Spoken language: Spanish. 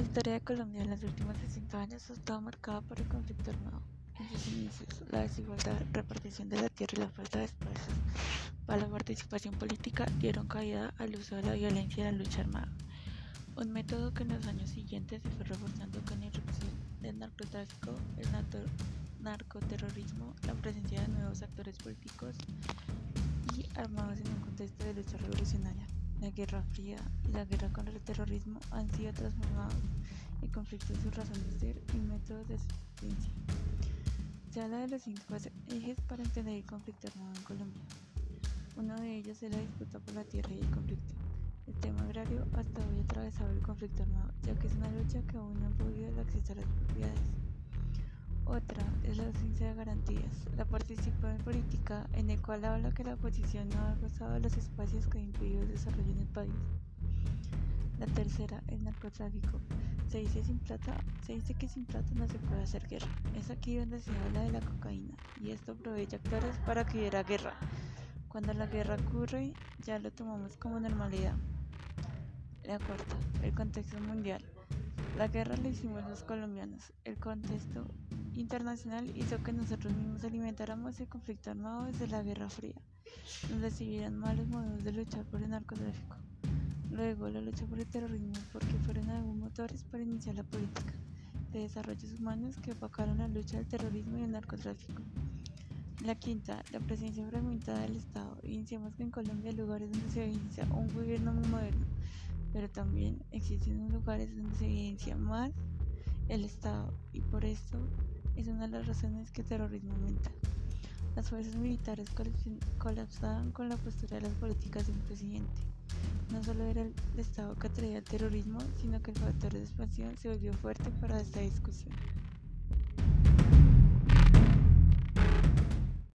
historia de Colombia en los últimos 60 años ha estado marcada por el conflicto armado. En sus inicios, la desigualdad, repartición de la tierra y la falta de espacios para la participación política dieron caída al uso de la violencia y la lucha armada, un método que en los años siguientes se fue reforzando con la irrupción del narcotráfico, el narcoterrorismo, la presencia de nuevos actores políticos y armados en un contexto de lucha revolucionaria. La Guerra Fría y la guerra contra el terrorismo han sido transformados en conflictos de su razón de ser y métodos de subsistencia. Se habla de los cinco ejes para entender el conflicto armado en Colombia. Uno de ellos es la disputa por la tierra y el conflicto. El tema agrario hasta hoy ha atravesado el conflicto armado, ya que es una lucha que aún no ha podido acceder a las propiedades. Otra es la ausencia de garantías. La participación política, en el cual habla que la oposición no ha gozado los espacios que impedido el desarrollo en el país. La tercera, el narcotráfico. Se dice, sin plata, se dice que sin plata no se puede hacer guerra. Es aquí donde se habla de la cocaína, y esto provee actores para que hubiera guerra. Cuando la guerra ocurre, ya lo tomamos como normalidad. La cuarta, el contexto mundial. La guerra la hicimos los colombianos. El contexto internacional hizo que nosotros mismos alimentáramos el conflicto armado desde la Guerra Fría. Nos recibieron malos modelos de luchar por el narcotráfico. Luego, la lucha por el terrorismo, porque fueron algunos motores para iniciar la política de desarrollos humanos que opacaron la lucha del terrorismo y el narcotráfico. La quinta, la presencia fragmentada del Estado. Iniciamos que en Colombia lugares donde se evidencia un gobierno muy moderno, pero también existen lugares donde se evidencia más el Estado y por esto es una de las razones que el terrorismo aumenta. Las fuerzas militares colapsaban con la postura de las políticas de un presidente. No solo era el Estado que atraía el terrorismo, sino que el factor de expansión se volvió fuerte para esta discusión.